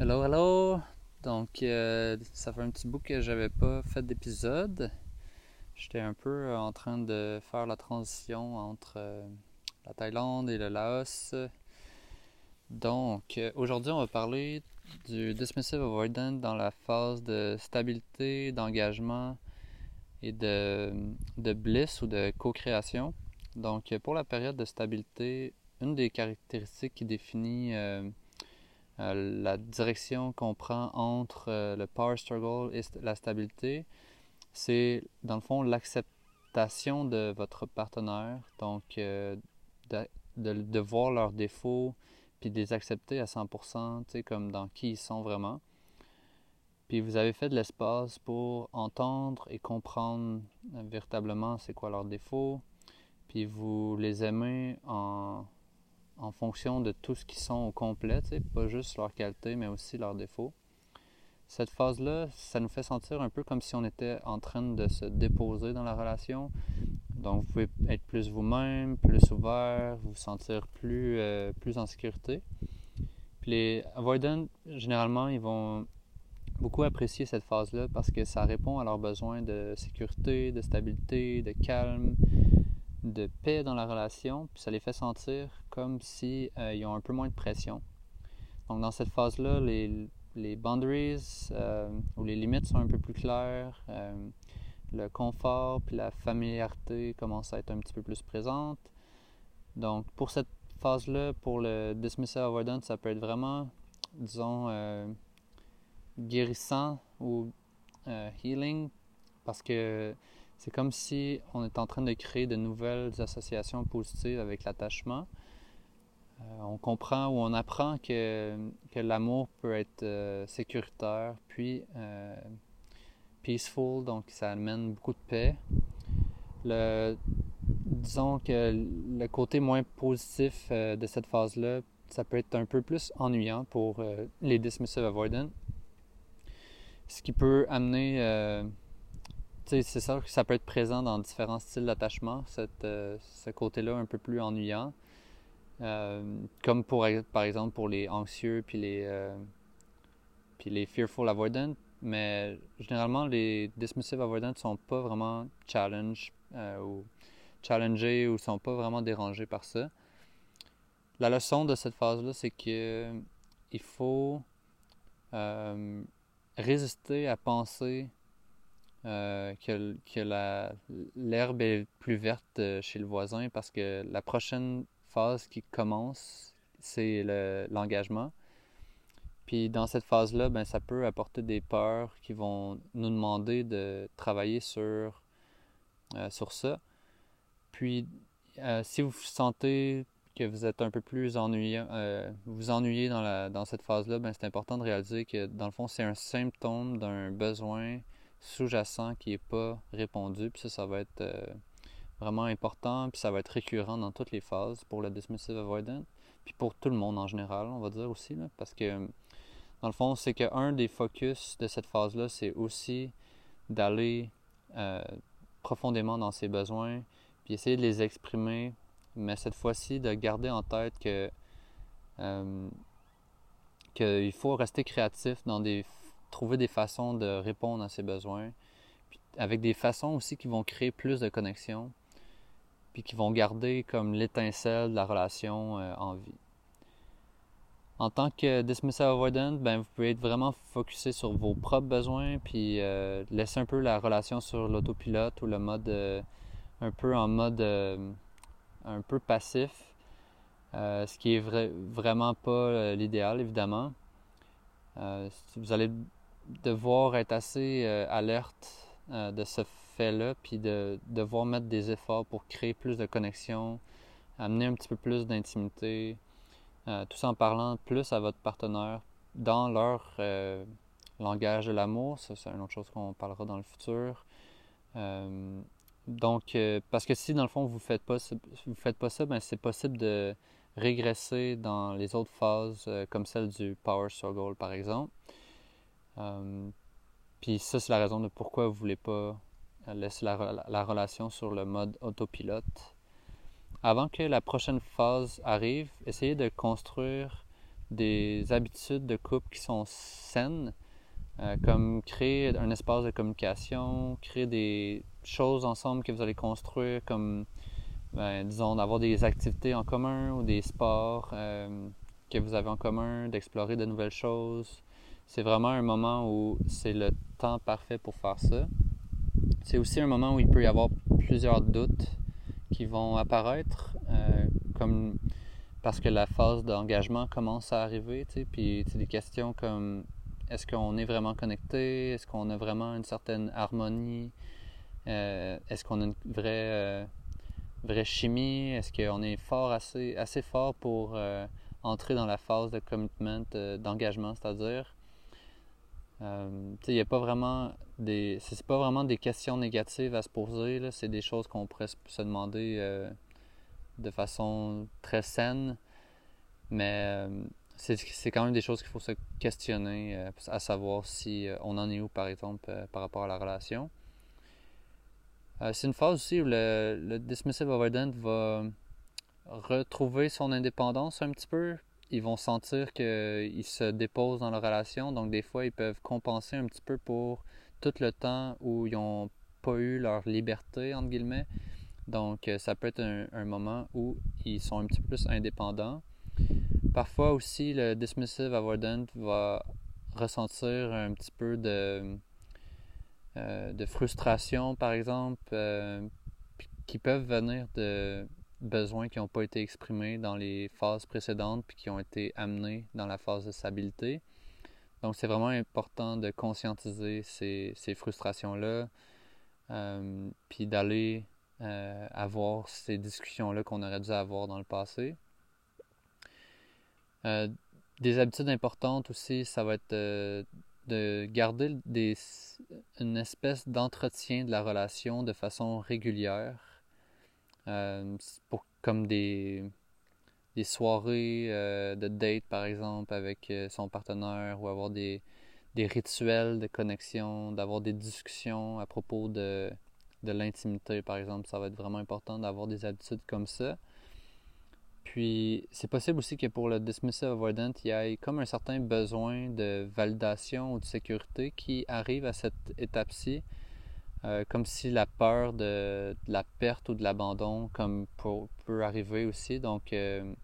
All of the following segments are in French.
Hello, hello! Donc, euh, ça fait un petit bout que j'avais pas fait d'épisode. J'étais un peu en train de faire la transition entre euh, la Thaïlande et le Laos. Donc, euh, aujourd'hui, on va parler du dismissive avoidant dans la phase de stabilité, d'engagement et de, de bliss ou de co-création. Donc, pour la période de stabilité, une des caractéristiques qui définit euh, la direction qu'on prend entre euh, le power struggle et la stabilité, c'est dans le fond l'acceptation de votre partenaire, donc euh, de, de, voir leurs défauts, puis de les accepter à 100%, tu sais, comme dans qui ils sont vraiment. Puis vous avez fait de l'espace pour entendre et comprendre véritablement c'est quoi leurs défauts, puis vous les aimez en, en fonction de tout ce qu'ils sont au complet, pas juste leur qualité, mais aussi leurs défauts. Cette phase-là, ça nous fait sentir un peu comme si on était en train de se déposer dans la relation. Donc, vous pouvez être plus vous-même, plus ouvert, vous sentir plus, euh, plus en sécurité. Puis les avoidants, généralement, ils vont beaucoup apprécier cette phase-là parce que ça répond à leurs besoins de sécurité, de stabilité, de calme, de paix dans la relation, puis ça les fait sentir comme si, euh, ont un peu moins de pression. Donc dans cette phase-là, les, les boundaries euh, ou les limites sont un peu plus claires, euh, le confort puis la familiarité commencent à être un petit peu plus présentes. Donc pour cette phase-là, pour le dismissive avoidance, ça peut être vraiment, disons, guérissant ou healing parce que c'est comme si on est en train de créer de nouvelles associations positives avec l'attachement. Euh, on comprend ou on apprend que, que l'amour peut être euh, sécuritaire, puis euh, peaceful, donc ça amène beaucoup de paix. Le, disons que le côté moins positif de cette phase-là, ça peut être un peu plus ennuyant pour les dismissive avoidant, ce qui peut amener c'est ça que ça peut être présent dans différents styles d'attachement, euh, ce côté-là un peu plus ennuyant. Euh, comme pour, par exemple pour les anxieux puis les, euh, les fearful avoidant. Mais généralement, les dismissive avoidant ne sont pas vraiment challenge ou challengés ou sont pas vraiment dérangés par ça. La leçon de cette phase-là, c'est que il faut résister à penser euh, que, l'herbe est plus verte euh, chez le voisin parce que la prochaine phase qui commence, c'est l'engagement. Puis dans cette phase-là, ben, ça peut apporter des peurs qui vont nous demander de travailler sur, euh, sur ça. Puis si vous sentez que vous êtes un peu plus ennuyé, vous ennuyez dans, la, dans cette phase-là, ben, c'est important de réaliser que dans le fond, c'est un symptôme d'un besoin sous-jacent qui n'est pas répondu. Puis ça, ça va être euh, vraiment important. Puis ça va être récurrent dans toutes les phases pour le dismissive avoidant. Puis pour tout le monde en général, on va dire aussi. Là, parce que dans le fond, c'est qu'un des focus de cette phase-là, c'est aussi d'aller euh, profondément dans ses besoins, puis essayer de les exprimer, mais cette fois-ci de garder en tête que euh, qu'il faut rester créatif dans des trouver des façons de répondre à ses besoins, avec des façons aussi qui vont créer plus de connexion, puis qui vont garder comme l'étincelle de la relation euh, en vie. En tant que dismissive avoidant, ben, vous pouvez être vraiment focusé sur vos propres besoins, puis euh, laisser un peu la relation sur l'autopilote ou le mode euh, un peu en mode un peu passif, ce qui est vraiment pas l'idéal évidemment. vous allez devoir être assez euh, alerte euh, de ce fait-là, puis de devoir mettre des efforts pour créer plus de connexion, amener un petit peu plus d'intimité, euh, tout en parlant plus à votre partenaire dans leur langage de l'amour. Ça, c'est une autre chose qu'on parlera dans le futur. donc, parce que si dans le fond vous faites pas, vous faites pas ça, ben c'est possible de régresser dans les autres phases, comme celle du power struggle par exemple. Euh, puis ça, c'est la raison de pourquoi vous ne voulez pas laisser la, la, relation sur le mode autopilote. Avant que la prochaine phase arrive, essayez de construire des habitudes de couple qui sont saines, euh, comme créer un espace de communication, créer des choses ensemble que vous allez construire, comme, ben, disons, d'avoir des activités en commun ou des sports euh, que vous avez en commun, d'explorer de nouvelles choses. C'est vraiment un moment où c'est le temps parfait pour faire ça. C'est aussi un moment où il peut y avoir plusieurs doutes qui vont apparaître, euh, comme parce que la phase d'engagement commence à arriver, tu sais, puis des questions comme est-ce qu'on est vraiment connecté, est-ce qu'on a vraiment une certaine harmonie, euh, est-ce qu'on a une vraie, euh, vraie chimie, est-ce qu'on est fort assez, assez fort pour entrer dans la phase de commitment, d'engagement, c'est-à-dire? Il n'y a pas vraiment des. C'est pas vraiment des questions négatives à se poser, c'est des choses qu'on pourrait se demander euh, de façon très saine. Mais euh, c'est quand même des choses qu'il faut se questionner, euh, à savoir si on en est où, par exemple, par rapport à la relation. c'est une phase aussi où le, le dismissive avoidant va retrouver son indépendance un petit peu, ils vont sentir qu'ils se déposent dans leur relation. Donc, des fois, ils peuvent compenser un petit peu pour tout le temps où ils n'ont pas eu leur liberté, entre guillemets. Donc, euh, ça peut être un, moment où ils sont un petit peu plus indépendants. Parfois aussi, le dismissive avoidant va ressentir un petit peu de, euh, de frustration, par exemple, euh, qui peuvent venir de besoins qui n'ont pas été exprimés dans les phases précédentes puis qui ont été amenés dans la phase de stabilité. Donc, c'est vraiment important de conscientiser ces, frustrations-là, euh, puis d'aller euh, avoir ces discussions-là qu'on aurait dû avoir dans le passé. Euh, des habitudes importantes aussi, ça va être de garder des, une espèce d'entretien de la relation de façon régulière. Euh, pour, comme des, des soirées euh, de date, par exemple, avec euh, son partenaire ou avoir des, des rituels de connexion, d'avoir des discussions à propos de, de l'intimité, par exemple. Ça va être vraiment important d'avoir des habitudes comme ça. Puis, c'est possible aussi que pour le dismissive avoidant, il y ait comme un certain besoin de validation ou de sécurité qui arrive à cette étape-ci euh, comme si la peur de, la perte ou de l'abandon comme peut arriver aussi. Donc, euh,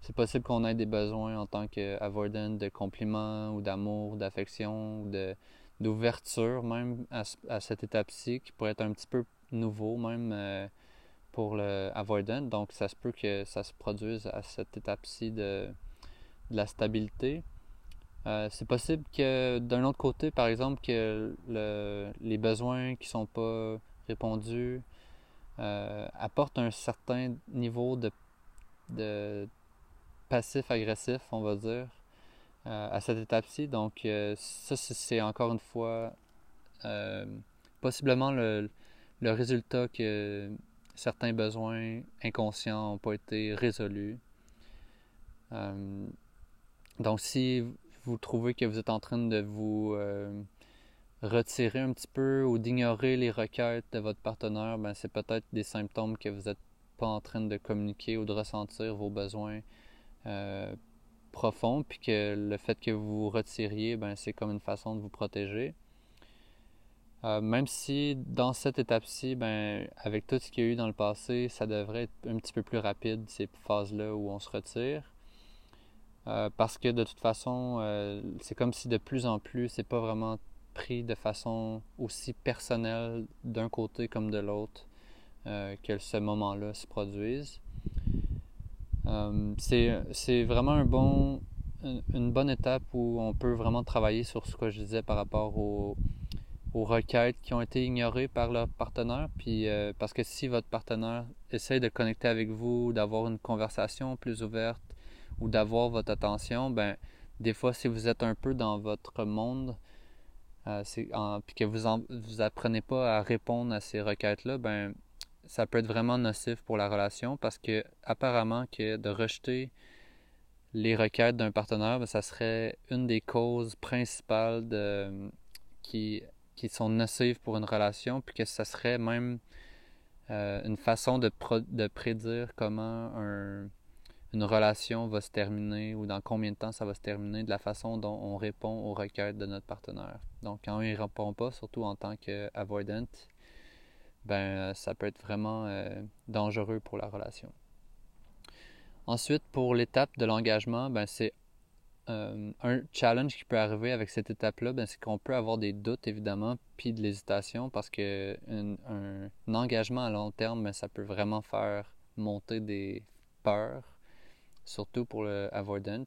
c'est possible qu'on ait des besoins en tant qu'avoidant de compliments ou d'amour, d'affection ou d'ouverture même à, cette étape-ci qui pourrait être un petit peu nouveau même euh, pour le avoidant. Donc, ça se peut que ça se produise à cette étape-ci de la stabilité. Euh, c'est possible que d'un autre côté, par exemple, que les besoins qui sont pas répondus euh, apportent un certain niveau de, passif-agressif, on va dire, euh, à cette étape-ci. Donc, ça, c'est encore une fois possiblement le, le, résultat que certains besoins inconscients n'ont pas été résolus. donc, si vous trouvez que vous êtes en train de vous euh, retirer un petit peu ou d'ignorer les requêtes de votre partenaire, ben c'est peut-être des symptômes que vous n'êtes pas en train de communiquer ou de ressentir vos besoins euh, profonds, puis que le fait que vous vous retiriez, ben c'est comme une façon de vous protéger. Euh, même si dans cette étape-ci, ben, avec tout ce qu'il y a eu dans le passé, ça devrait être un petit peu plus rapide, ces phases-là où on se retire. Euh, parce que de toute façon, euh, c'est comme si de plus en plus, c'est pas vraiment pris de façon aussi personnelle d'un côté comme de l'autre euh, que ce moment-là se produise. c'est vraiment un bon, une bonne étape où on peut vraiment travailler sur ce que je disais par rapport aux, requêtes qui ont été ignorées par leur partenaire. Puis, parce que si votre partenaire essaie de connecter avec vous, d'avoir une conversation plus ouverte, ou d'avoir votre attention, ben des fois si vous êtes un peu dans votre monde, euh, puis que vous en, vous apprenez pas à répondre à ces requêtes-là, ben ça peut être vraiment nocif pour la relation parce que apparemment que de rejeter les requêtes d'un partenaire, ben, ça serait une des causes principales de, qui, qui sont nocives pour une relation, puis que ça serait même euh, une façon de, de prédire comment un, une relation va se terminer ou dans combien de temps ça va se terminer de la façon dont on répond aux requêtes de notre partenaire. Donc quand on ne répond pas, surtout en tant qu'avoidant, ben ça peut être vraiment euh, dangereux pour la relation. Ensuite, pour l'étape de l'engagement, ben c'est euh, un challenge qui peut arriver avec cette étape-là, ben, c'est qu'on peut avoir des doutes évidemment, puis de l'hésitation, parce que un, engagement à long terme, ben, ça peut vraiment faire monter des peurs, surtout pour le avoidant.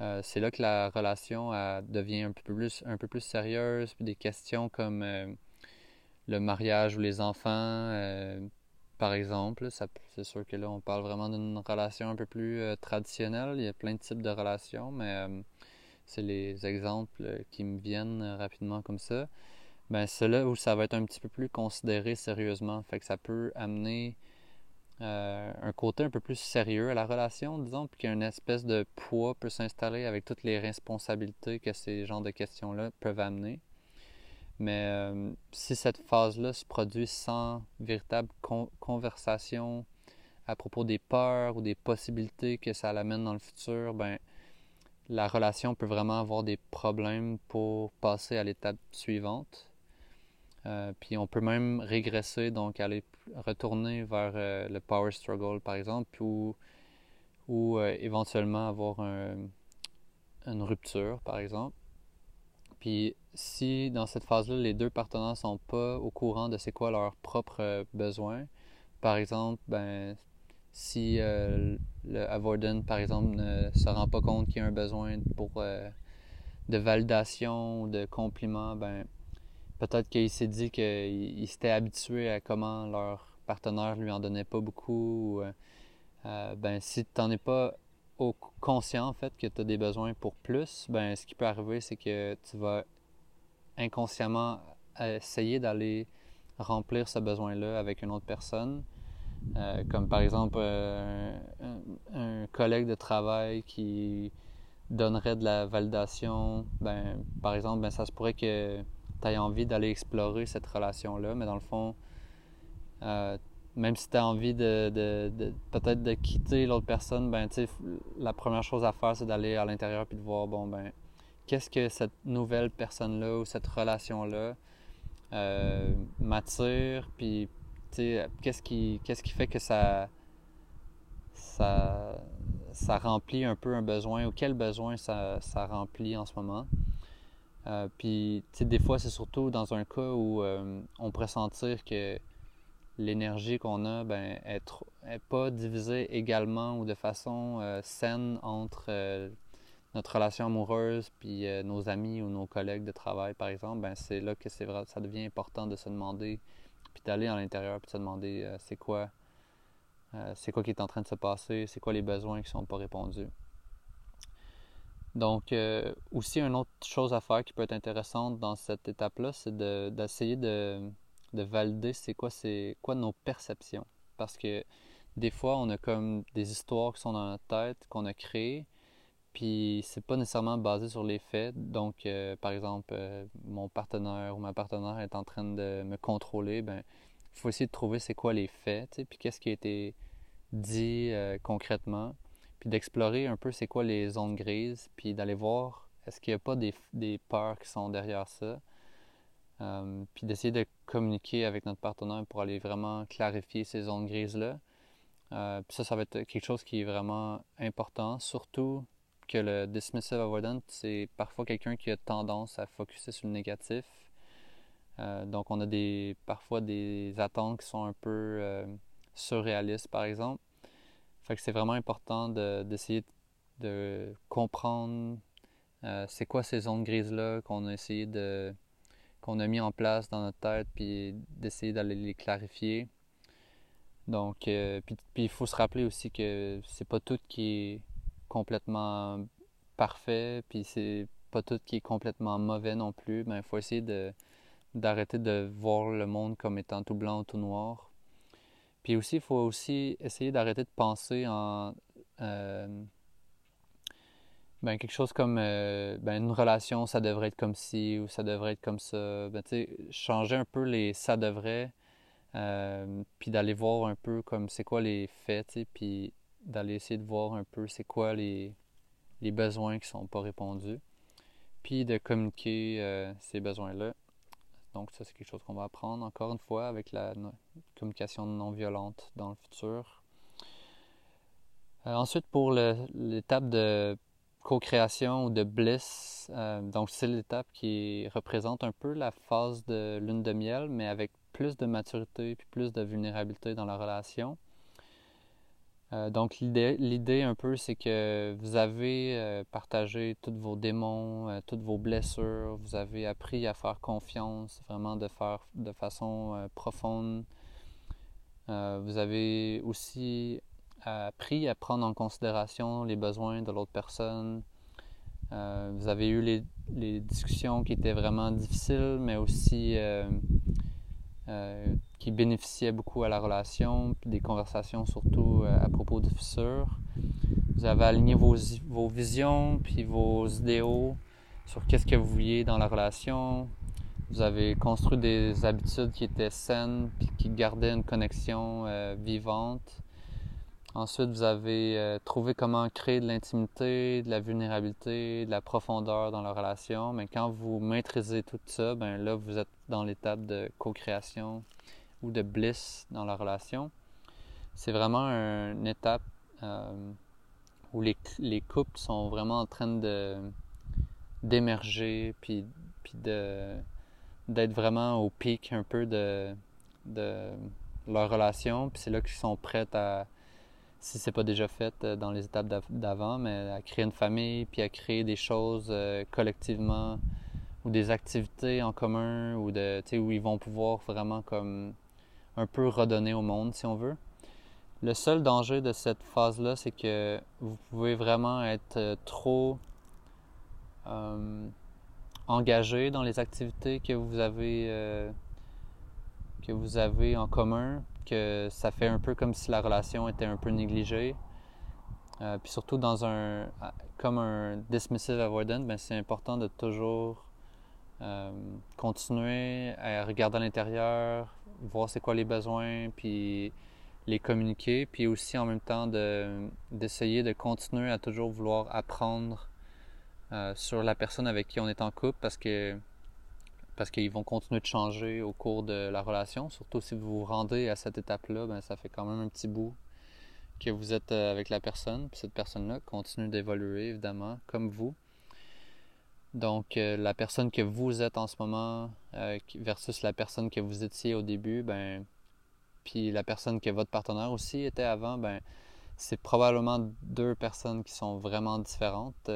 Euh, c'est là que la relation devient un peu plus, sérieuse, des questions comme euh, le mariage ou les enfants, par exemple. C'est sûr que là, on parle vraiment d'une relation un peu plus euh, traditionnelle. Il y a plein de types de relations, mais euh, c'est les exemples qui me viennent euh, rapidement comme ça. Ben, c'est là où ça va être un petit peu plus considéré sérieusement. Fait que ça peut amener un côté un peu plus sérieux à la relation, disons, puis qu'une espèce de poids peut s'installer avec toutes les responsabilités que ces genres de questions-là peuvent amener. Mais euh, si cette phase-là se produit sans véritable conversation à propos des peurs ou des possibilités que ça l'amène dans le futur, ben la relation peut vraiment avoir des problèmes pour passer à l'étape suivante. Euh, puis on peut même régresser, donc aller retourner vers euh, le power struggle, par exemple, ou, ou éventuellement avoir une rupture, par exemple. Puis si dans cette phase-là, les deux partenaires ne sont pas au courant de c'est quoi leurs propres besoins, par exemple, ben si euh, le avoidant, par exemple, ne se rend pas compte qu'il y a un besoin pour euh, de validation ou de compliments, ben peut-être qu'il s'est dit qu'il s'était habitué à comment leur partenaire lui en donnait pas beaucoup. Euh, ben si tu n'en es pas conscient en fait que tu as des besoins pour plus, ben ce qui peut arriver c'est que tu vas inconsciemment essayer d'aller remplir ce besoin-là avec une autre personne. Euh, comme par exemple euh, un, collègue de travail qui donnerait de la validation, ben, par exemple, ben, ça se pourrait que tu aies envie d'aller explorer cette relation-là, mais dans le fond, euh, même si tu as envie de, peut-être de quitter l'autre personne, ben la première chose à faire, c'est d'aller à l'intérieur puis de voir bon ben qu'est-ce que cette nouvelle personne-là ou cette relation-là euh, m'attire, puis qu'est-ce qui qu'est-ce qui fait que ça ça ça remplit un peu un besoin ou quel besoin ça, ça remplit en ce moment. Euh, puis, des fois, c'est surtout dans un cas où euh, on pourrait sentir que l'énergie qu'on a ben, est, pas divisée également ou de façon euh, saine entre notre relation amoureuse puis nos amis ou nos collègues de travail, par exemple, ben, c'est là que c'est vrai, ça devient important de se demander, puis d'aller à l'intérieur, puis de se demander c'est quoi, c'est quoi qui est en train de se passer, c'est quoi les besoins qui sont pas répondus. Donc, aussi, une autre chose à faire qui peut être intéressante dans cette étape-là, c'est d'essayer de, de valider c'est quoi quoi nos perceptions. Parce que des fois, on a comme des histoires qui sont dans notre tête, qu'on a créées, puis c'est pas nécessairement basé sur les faits. Donc, euh, par exemple, euh, mon partenaire ou ma partenaire est en train de me contrôler, ben il faut essayer de trouver c'est quoi les faits, puis qu'est-ce qui a été dit euh, concrètement, puis d'explorer un peu c'est quoi les zones grises, puis d'aller voir est-ce qu'il n'y a pas des, des peurs qui sont derrière ça. Euh, puis d'essayer de communiquer avec notre partenaire pour aller vraiment clarifier ces zones grises-là. Euh, puis ça, ça va être quelque chose qui est vraiment important, surtout que le dismissive avoidant, c'est parfois quelqu'un qui a tendance à focuser sur le négatif. Euh, donc on a des parfois des attentes qui sont un peu surréalistes, par exemple. C'est vraiment important d'essayer de, comprendre c'est quoi ces zones grises-là qu'on a essayé de qu'on a mis en place dans notre tête, puis d'essayer d'aller les clarifier. Donc, euh, puis, il faut se rappeler aussi que c'est pas tout qui est complètement parfait, puis c'est pas tout qui est complètement mauvais non plus. Mais il faut essayer de, d'arrêter de voir le monde comme étant tout blanc ou tout noir. Puis aussi, il faut aussi essayer d'arrêter de penser en euh, ben, quelque chose comme euh, ben, une relation, ça devrait être comme ci ou ça devrait être comme ça. Ben, changer un peu les ça devrait, euh, puis d'aller voir un peu comme c'est quoi les faits, puis d'aller essayer de voir un peu c'est quoi les, les besoins qui sont pas répondus, puis de communiquer ces besoins-là. Donc ça, c'est quelque chose qu'on va apprendre encore une fois avec la communication non violente dans le futur. ensuite, pour l'étape de co-création ou de bliss. Euh, donc, c'est l'étape qui représente un peu la phase de lune de miel, mais avec plus de maturité puis plus de vulnérabilité dans la relation. Euh, donc, l'idée un peu, c'est que vous avez euh, partagé tous vos démons, toutes vos blessures, vous avez appris à faire confiance, vraiment de faire de façon profonde. vous avez aussi appris à prendre en considération les besoins de l'autre personne. Euh, vous avez eu les, discussions qui étaient vraiment difficiles, mais aussi euh, euh, qui bénéficiaient beaucoup à la relation, puis des conversations surtout à propos du futur. Vous avez aligné vos, visions, puis vos idéaux sur qu'est-ce que vous vouliez dans la relation. Vous avez construit des habitudes qui étaient saines, puis qui gardaient une connexion vivante. Ensuite, vous avez euh, trouvé comment créer de l'intimité, de la vulnérabilité, de la profondeur dans la relation. Mais quand vous maîtrisez tout ça, ben là, vous êtes dans l'étape de co-création ou de bliss dans la relation. C'est vraiment une étape euh, où les, les, couples sont vraiment en train de d'émerger puis, puis de d'être vraiment au pic un peu de, de leur relation. Puis c'est là qu'ils sont prêts à si c'est pas déjà fait euh, dans les étapes d'avant, mais à créer une famille, puis à créer des choses euh, collectivement ou des activités en commun ou de où ils vont pouvoir vraiment comme un peu redonner au monde si on veut. Le seul danger de cette phase-là, c'est que vous pouvez vraiment être euh, trop engagé dans les activités que vous avez que vous avez en commun, que ça fait un peu comme si la relation était un peu négligée. Euh, puis surtout dans un comme un dismissive avoidant, ben c'est important de toujours euh, continuer à regarder à l'intérieur, voir c'est quoi les besoins, puis les communiquer, puis aussi en même temps d'essayer de, continuer à toujours vouloir apprendre euh, sur la personne avec qui on est en couple parce que parce qu'ils vont continuer de changer au cours de la relation. Surtout si vous vous rendez à cette étape-là, ben, ça fait quand même un petit bout que vous êtes euh, avec la personne. Puis cette personne-là continue d'évoluer, évidemment, comme vous. Donc, euh, la personne que vous êtes en ce moment euh, versus la personne que vous étiez au début, ben, puis la personne que votre partenaire aussi était avant, ben, c'est probablement deux personnes qui sont vraiment différentes,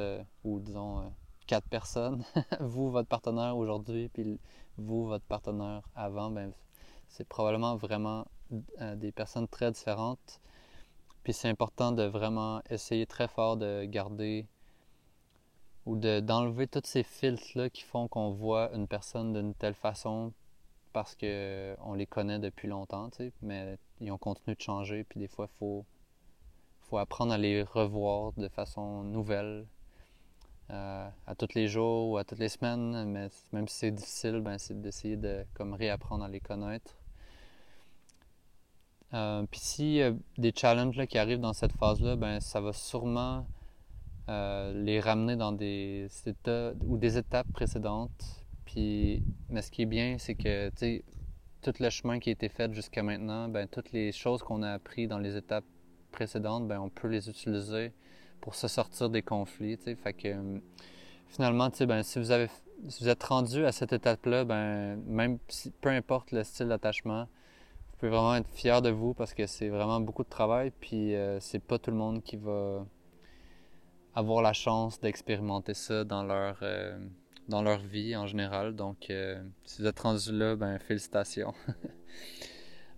ou disons quatre personnes, vous, votre partenaire aujourd'hui, puis vous, votre partenaire avant, ben, c'est probablement vraiment euh, des personnes très différentes. Puis c'est important de vraiment essayer très fort de garder ou d'enlever tous ces filtres-là qui font qu'on voit une personne d'une telle façon parce qu'on les connaît depuis longtemps, tu sais, mais ils ont continué de changer, puis des fois, il faut, faut apprendre à les revoir de façon nouvelle, euh, à tous les jours ou à toutes les semaines, mais même si c'est difficile, ben, c'est d'essayer de comme réapprendre à les connaître. Euh, Puis s'il y a des challenges là, qui arrivent dans cette phase-là, ben, ça va sûrement euh, les ramener dans des états ou des étapes précédentes. Puis, mais ce qui est bien, c'est que tout le chemin qui a été fait jusqu'à maintenant, ben, toutes les choses qu'on a apprises dans les étapes précédentes, ben, on peut les utiliser pour se sortir des conflits. Fait que finalement, ben, si vous si vous êtes rendu à cette étape-là, ben, même peu importe le style d'attachement, vous pouvez vraiment être fier de vous parce que c'est vraiment beaucoup de travail. Puis euh, c'est pas tout le monde qui va avoir la chance d'expérimenter ça dans leur euh, dans leur vie en général. Donc si vous êtes rendu là, ben félicitations.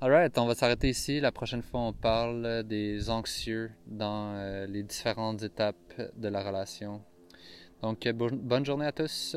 Alright, on va s'arrêter ici. La prochaine fois, on parle des anxieux dans euh, les différentes étapes de la relation. Donc, bonne journée à tous.